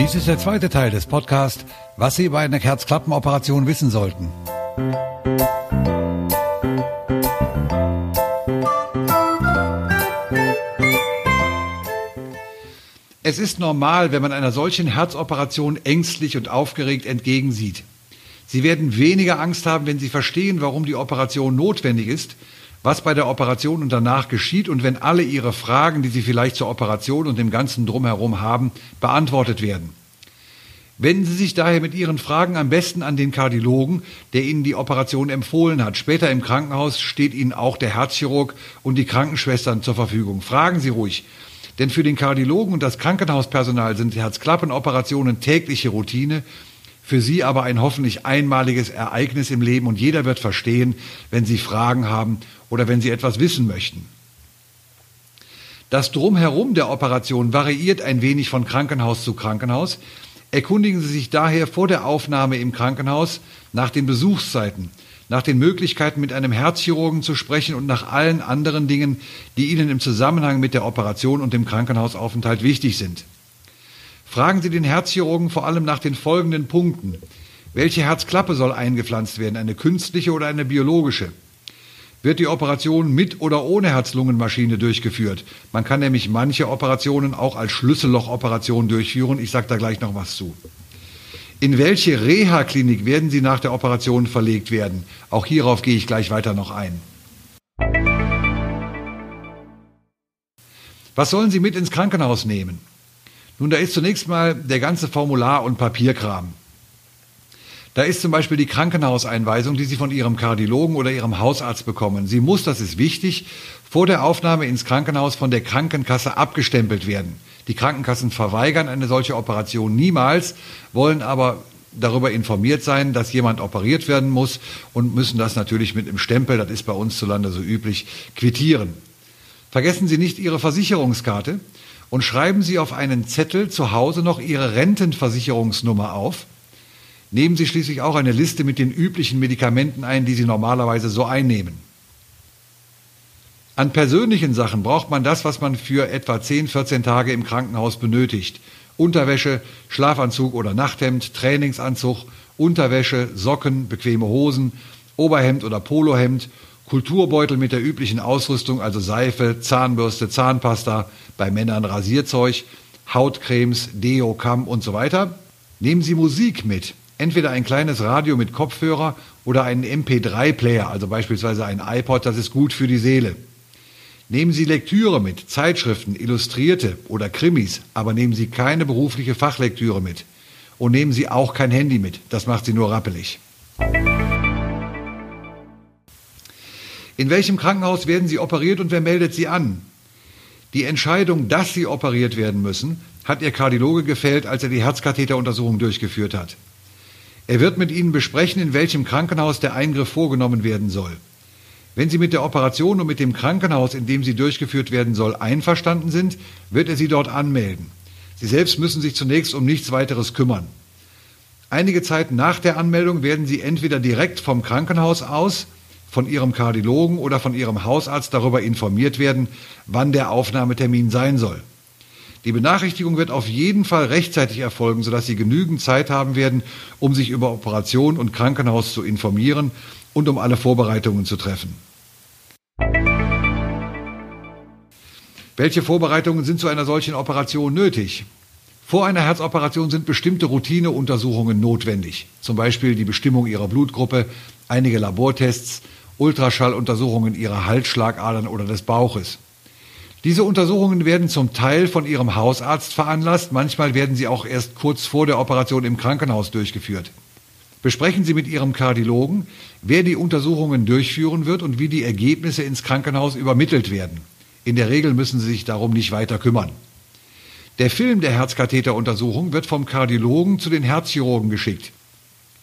Dies ist der zweite Teil des Podcasts, was Sie bei einer Herzklappenoperation wissen sollten. Es ist normal, wenn man einer solchen Herzoperation ängstlich und aufgeregt entgegensieht. Sie werden weniger Angst haben, wenn Sie verstehen, warum die Operation notwendig ist, was bei der Operation und danach geschieht und wenn alle Ihre Fragen, die Sie vielleicht zur Operation und dem ganzen Drumherum haben, beantwortet werden. Wenden Sie sich daher mit Ihren Fragen am besten an den Kardiologen, der Ihnen die Operation empfohlen hat. Später im Krankenhaus steht Ihnen auch der Herzchirurg und die Krankenschwestern zur Verfügung. Fragen Sie ruhig. Denn für den Kardiologen und das Krankenhauspersonal sind Herzklappenoperationen tägliche Routine für Sie aber ein hoffentlich einmaliges Ereignis im Leben und jeder wird verstehen, wenn Sie Fragen haben oder wenn Sie etwas wissen möchten. Das Drumherum der Operation variiert ein wenig von Krankenhaus zu Krankenhaus. Erkundigen Sie sich daher vor der Aufnahme im Krankenhaus nach den Besuchszeiten, nach den Möglichkeiten, mit einem Herzchirurgen zu sprechen und nach allen anderen Dingen, die Ihnen im Zusammenhang mit der Operation und dem Krankenhausaufenthalt wichtig sind. Fragen Sie den Herzchirurgen vor allem nach den folgenden Punkten. Welche Herzklappe soll eingepflanzt werden, eine künstliche oder eine biologische? Wird die Operation mit oder ohne Herz-Lungen-Maschine durchgeführt? Man kann nämlich manche Operationen auch als Schlüssellochoperation durchführen. Ich sage da gleich noch was zu. In welche Reha-Klinik werden Sie nach der Operation verlegt werden? Auch hierauf gehe ich gleich weiter noch ein. Was sollen Sie mit ins Krankenhaus nehmen? Nun, da ist zunächst mal der ganze Formular- und Papierkram. Da ist zum Beispiel die Krankenhauseinweisung, die Sie von Ihrem Kardiologen oder Ihrem Hausarzt bekommen. Sie muss, das ist wichtig, vor der Aufnahme ins Krankenhaus von der Krankenkasse abgestempelt werden. Die Krankenkassen verweigern eine solche Operation niemals, wollen aber darüber informiert sein, dass jemand operiert werden muss und müssen das natürlich mit einem Stempel, das ist bei uns zu Lande so üblich, quittieren. Vergessen Sie nicht Ihre Versicherungskarte und schreiben Sie auf einen Zettel zu Hause noch Ihre Rentenversicherungsnummer auf. Nehmen Sie schließlich auch eine Liste mit den üblichen Medikamenten ein, die Sie normalerweise so einnehmen. An persönlichen Sachen braucht man das, was man für etwa 10, 14 Tage im Krankenhaus benötigt. Unterwäsche, Schlafanzug oder Nachthemd, Trainingsanzug, Unterwäsche, Socken, bequeme Hosen, Oberhemd oder Polohemd Kulturbeutel mit der üblichen Ausrüstung, also Seife, Zahnbürste, Zahnpasta, bei Männern Rasierzeug, Hautcremes, Deo, Kamm und so weiter. Nehmen Sie Musik mit, entweder ein kleines Radio mit Kopfhörer oder einen MP3-Player, also beispielsweise ein iPod, das ist gut für die Seele. Nehmen Sie Lektüre mit, Zeitschriften, Illustrierte oder Krimis, aber nehmen Sie keine berufliche Fachlektüre mit. Und nehmen Sie auch kein Handy mit, das macht Sie nur rappelig. In welchem Krankenhaus werden Sie operiert und wer meldet Sie an? Die Entscheidung, dass Sie operiert werden müssen, hat Ihr Kardiologe gefällt, als er die Herzkatheteruntersuchung durchgeführt hat. Er wird mit Ihnen besprechen, in welchem Krankenhaus der Eingriff vorgenommen werden soll. Wenn Sie mit der Operation und mit dem Krankenhaus, in dem sie durchgeführt werden soll, einverstanden sind, wird er Sie dort anmelden. Sie selbst müssen sich zunächst um nichts weiteres kümmern. Einige Zeit nach der Anmeldung werden Sie entweder direkt vom Krankenhaus aus von Ihrem Kardiologen oder von Ihrem Hausarzt darüber informiert werden, wann der Aufnahmetermin sein soll. Die Benachrichtigung wird auf jeden Fall rechtzeitig erfolgen, sodass Sie genügend Zeit haben werden, um sich über Operation und Krankenhaus zu informieren und um alle Vorbereitungen zu treffen. Welche Vorbereitungen sind zu einer solchen Operation nötig? Vor einer Herzoperation sind bestimmte Routineuntersuchungen notwendig, zum Beispiel die Bestimmung Ihrer Blutgruppe, einige Labortests, Ultraschalluntersuchungen ihrer Halsschlagadern oder des Bauches. Diese Untersuchungen werden zum Teil von Ihrem Hausarzt veranlasst, manchmal werden sie auch erst kurz vor der Operation im Krankenhaus durchgeführt. Besprechen Sie mit Ihrem Kardiologen, wer die Untersuchungen durchführen wird und wie die Ergebnisse ins Krankenhaus übermittelt werden. In der Regel müssen Sie sich darum nicht weiter kümmern. Der Film der Herzkatheteruntersuchung wird vom Kardiologen zu den Herzchirurgen geschickt.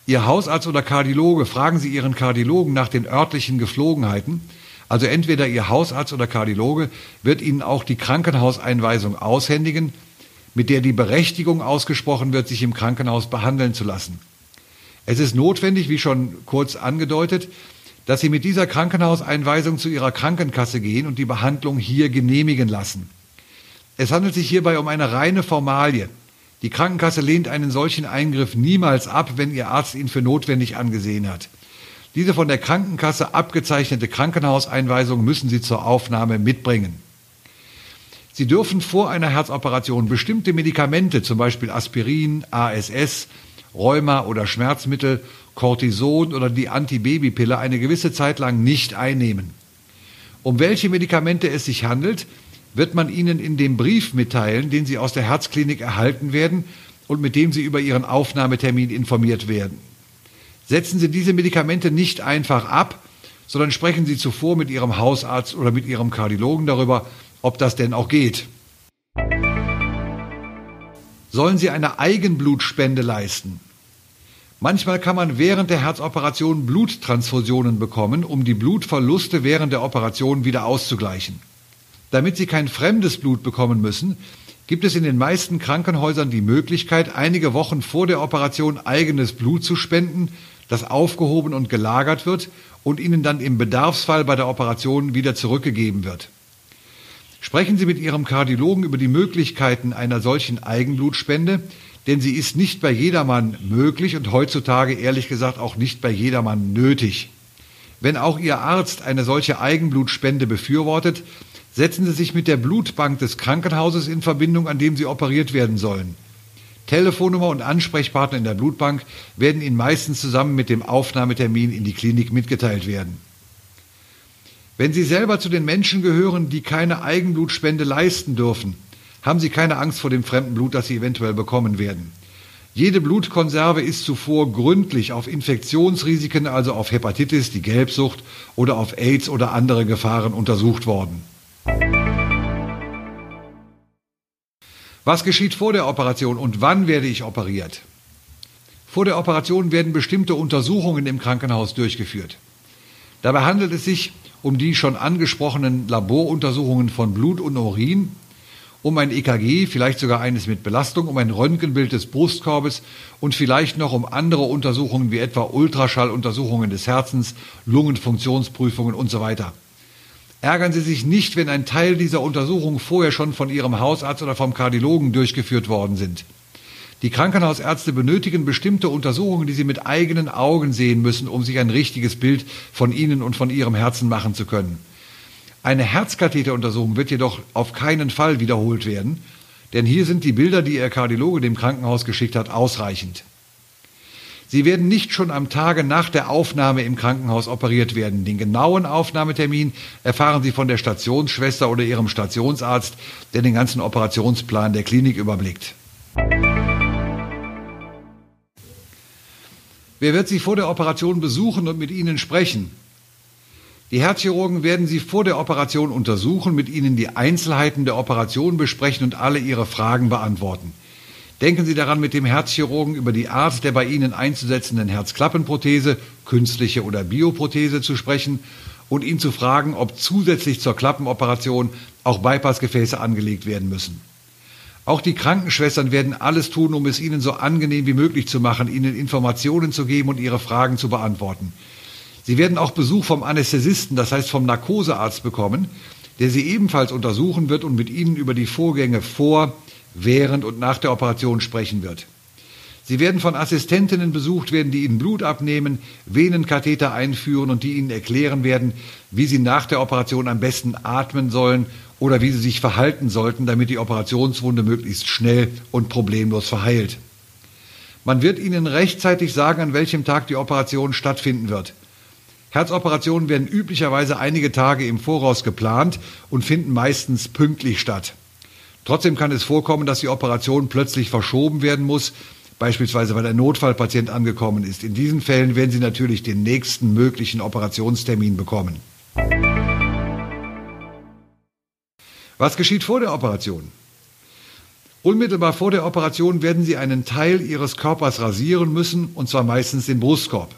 Ihr Hausarzt oder Kardiologe, fragen Sie Ihren Kardiologen nach den örtlichen Geflogenheiten. Also entweder Ihr Hausarzt oder Kardiologe wird Ihnen auch die Krankenhauseinweisung aushändigen, mit der die Berechtigung ausgesprochen wird, sich im Krankenhaus behandeln zu lassen. Es ist notwendig, wie schon kurz angedeutet, dass Sie mit dieser Krankenhauseinweisung zu Ihrer Krankenkasse gehen und die Behandlung hier genehmigen lassen. Es handelt sich hierbei um eine reine Formalie. Die Krankenkasse lehnt einen solchen Eingriff niemals ab, wenn Ihr Arzt ihn für notwendig angesehen hat. Diese von der Krankenkasse abgezeichnete Krankenhauseinweisung müssen Sie zur Aufnahme mitbringen. Sie dürfen vor einer Herzoperation bestimmte Medikamente, zum Beispiel Aspirin, ASS, Rheuma oder Schmerzmittel, Cortison oder die Antibabypille eine gewisse Zeit lang nicht einnehmen. Um welche Medikamente es sich handelt, wird man Ihnen in dem Brief mitteilen, den Sie aus der Herzklinik erhalten werden und mit dem Sie über Ihren Aufnahmetermin informiert werden. Setzen Sie diese Medikamente nicht einfach ab, sondern sprechen Sie zuvor mit Ihrem Hausarzt oder mit Ihrem Kardiologen darüber, ob das denn auch geht. Sollen Sie eine Eigenblutspende leisten? Manchmal kann man während der Herzoperation Bluttransfusionen bekommen, um die Blutverluste während der Operation wieder auszugleichen. Damit Sie kein fremdes Blut bekommen müssen, gibt es in den meisten Krankenhäusern die Möglichkeit, einige Wochen vor der Operation eigenes Blut zu spenden, das aufgehoben und gelagert wird und Ihnen dann im Bedarfsfall bei der Operation wieder zurückgegeben wird. Sprechen Sie mit Ihrem Kardiologen über die Möglichkeiten einer solchen Eigenblutspende, denn sie ist nicht bei jedermann möglich und heutzutage ehrlich gesagt auch nicht bei jedermann nötig. Wenn auch Ihr Arzt eine solche Eigenblutspende befürwortet, Setzen Sie sich mit der Blutbank des Krankenhauses in Verbindung, an dem Sie operiert werden sollen. Telefonnummer und Ansprechpartner in der Blutbank werden Ihnen meistens zusammen mit dem Aufnahmetermin in die Klinik mitgeteilt werden. Wenn Sie selber zu den Menschen gehören, die keine Eigenblutspende leisten dürfen, haben Sie keine Angst vor dem fremden Blut, das Sie eventuell bekommen werden. Jede Blutkonserve ist zuvor gründlich auf Infektionsrisiken, also auf Hepatitis, die Gelbsucht oder auf AIDS oder andere Gefahren untersucht worden. Was geschieht vor der Operation und wann werde ich operiert? Vor der Operation werden bestimmte Untersuchungen im Krankenhaus durchgeführt. Dabei handelt es sich um die schon angesprochenen Laboruntersuchungen von Blut und Urin, um ein EKG, vielleicht sogar eines mit Belastung, um ein Röntgenbild des Brustkorbes und vielleicht noch um andere Untersuchungen wie etwa Ultraschalluntersuchungen des Herzens, Lungenfunktionsprüfungen und so weiter. Ärgern Sie sich nicht, wenn ein Teil dieser Untersuchungen vorher schon von Ihrem Hausarzt oder vom Kardiologen durchgeführt worden sind. Die Krankenhausärzte benötigen bestimmte Untersuchungen, die sie mit eigenen Augen sehen müssen, um sich ein richtiges Bild von Ihnen und von Ihrem Herzen machen zu können. Eine Herzkatheteruntersuchung wird jedoch auf keinen Fall wiederholt werden, denn hier sind die Bilder, die Ihr Kardiologe dem Krankenhaus geschickt hat, ausreichend. Sie werden nicht schon am Tage nach der Aufnahme im Krankenhaus operiert werden. Den genauen Aufnahmetermin erfahren Sie von der Stationsschwester oder Ihrem Stationsarzt, der den ganzen Operationsplan der Klinik überblickt. Wer wird Sie vor der Operation besuchen und mit Ihnen sprechen? Die Herzchirurgen werden Sie vor der Operation untersuchen, mit Ihnen die Einzelheiten der Operation besprechen und alle Ihre Fragen beantworten. Denken Sie daran, mit dem Herzchirurgen über die Art der bei Ihnen einzusetzenden Herzklappenprothese, künstliche oder Bioprothese zu sprechen und ihn zu fragen, ob zusätzlich zur Klappenoperation auch Bypassgefäße angelegt werden müssen. Auch die Krankenschwestern werden alles tun, um es Ihnen so angenehm wie möglich zu machen, Ihnen Informationen zu geben und Ihre Fragen zu beantworten. Sie werden auch Besuch vom Anästhesisten, das heißt vom Narkosearzt bekommen, der Sie ebenfalls untersuchen wird und mit Ihnen über die Vorgänge vor, während und nach der Operation sprechen wird. Sie werden von Assistentinnen besucht werden, die Ihnen Blut abnehmen, Venenkatheter einführen und die Ihnen erklären werden, wie Sie nach der Operation am besten atmen sollen oder wie Sie sich verhalten sollten, damit die Operationswunde möglichst schnell und problemlos verheilt. Man wird Ihnen rechtzeitig sagen, an welchem Tag die Operation stattfinden wird. Herzoperationen werden üblicherweise einige Tage im Voraus geplant und finden meistens pünktlich statt. Trotzdem kann es vorkommen, dass die Operation plötzlich verschoben werden muss, beispielsweise weil ein Notfallpatient angekommen ist. In diesen Fällen werden Sie natürlich den nächsten möglichen Operationstermin bekommen. Was geschieht vor der Operation? Unmittelbar vor der Operation werden Sie einen Teil Ihres Körpers rasieren müssen, und zwar meistens den Brustkorb.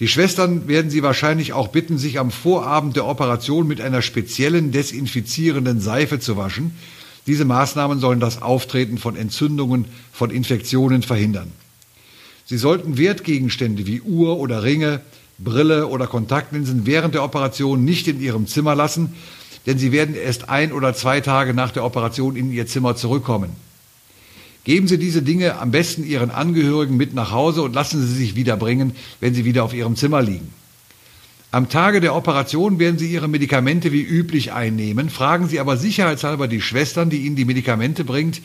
Die Schwestern werden Sie wahrscheinlich auch bitten, sich am Vorabend der Operation mit einer speziellen desinfizierenden Seife zu waschen, diese Maßnahmen sollen das Auftreten von Entzündungen, von Infektionen verhindern. Sie sollten Wertgegenstände wie Uhr oder Ringe, Brille oder Kontaktlinsen während der Operation nicht in Ihrem Zimmer lassen, denn Sie werden erst ein oder zwei Tage nach der Operation in Ihr Zimmer zurückkommen. Geben Sie diese Dinge am besten Ihren Angehörigen mit nach Hause und lassen Sie sich wieder bringen, wenn sie wieder auf Ihrem Zimmer liegen. Am Tage der Operation werden Sie Ihre Medikamente wie üblich einnehmen. Fragen Sie aber sicherheitshalber die Schwestern, die Ihnen die Medikamente bringt,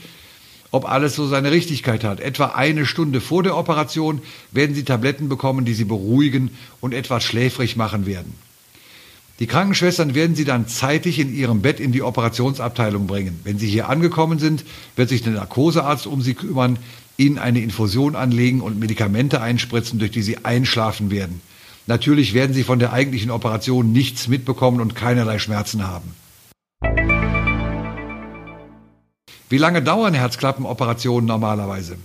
ob alles so seine Richtigkeit hat. Etwa eine Stunde vor der Operation werden Sie Tabletten bekommen, die Sie beruhigen und etwas schläfrig machen werden. Die Krankenschwestern werden Sie dann zeitig in Ihrem Bett in die Operationsabteilung bringen. Wenn Sie hier angekommen sind, wird sich der Narkosearzt um Sie kümmern, Ihnen eine Infusion anlegen und Medikamente einspritzen, durch die Sie einschlafen werden. Natürlich werden Sie von der eigentlichen Operation nichts mitbekommen und keinerlei Schmerzen haben. Wie lange dauern Herzklappenoperationen normalerweise?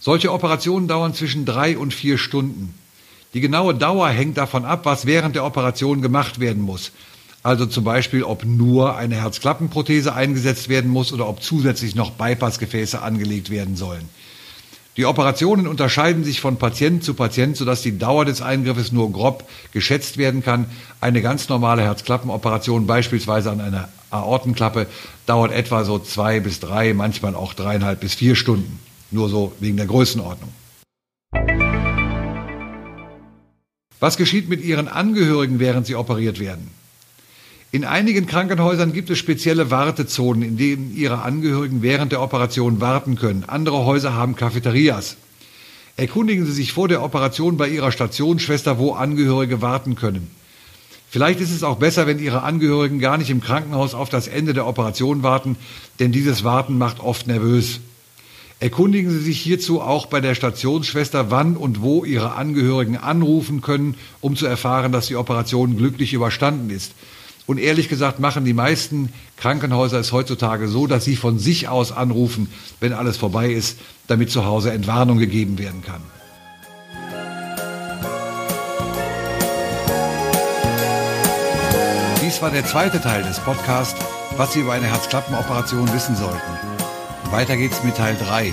Solche Operationen dauern zwischen drei und vier Stunden. Die genaue Dauer hängt davon ab, was während der Operation gemacht werden muss. Also zum Beispiel, ob nur eine Herzklappenprothese eingesetzt werden muss oder ob zusätzlich noch Bypassgefäße angelegt werden sollen. Die Operationen unterscheiden sich von Patient zu Patient, sodass die Dauer des Eingriffes nur grob geschätzt werden kann. Eine ganz normale Herzklappenoperation, beispielsweise an einer Aortenklappe, dauert etwa so zwei bis drei, manchmal auch dreieinhalb bis vier Stunden. Nur so wegen der Größenordnung. Was geschieht mit Ihren Angehörigen, während sie operiert werden? In einigen Krankenhäusern gibt es spezielle Wartezonen, in denen Ihre Angehörigen während der Operation warten können. Andere Häuser haben Cafeterias. Erkundigen Sie sich vor der Operation bei Ihrer Stationsschwester, wo Angehörige warten können. Vielleicht ist es auch besser, wenn Ihre Angehörigen gar nicht im Krankenhaus auf das Ende der Operation warten, denn dieses Warten macht oft nervös. Erkundigen Sie sich hierzu auch bei der Stationsschwester, wann und wo Ihre Angehörigen anrufen können, um zu erfahren, dass die Operation glücklich überstanden ist. Und ehrlich gesagt machen die meisten Krankenhäuser es heutzutage so, dass sie von sich aus anrufen, wenn alles vorbei ist, damit zu Hause Entwarnung gegeben werden kann. Dies war der zweite Teil des Podcasts, was Sie über eine Herzklappenoperation wissen sollten. Weiter geht's mit Teil 3.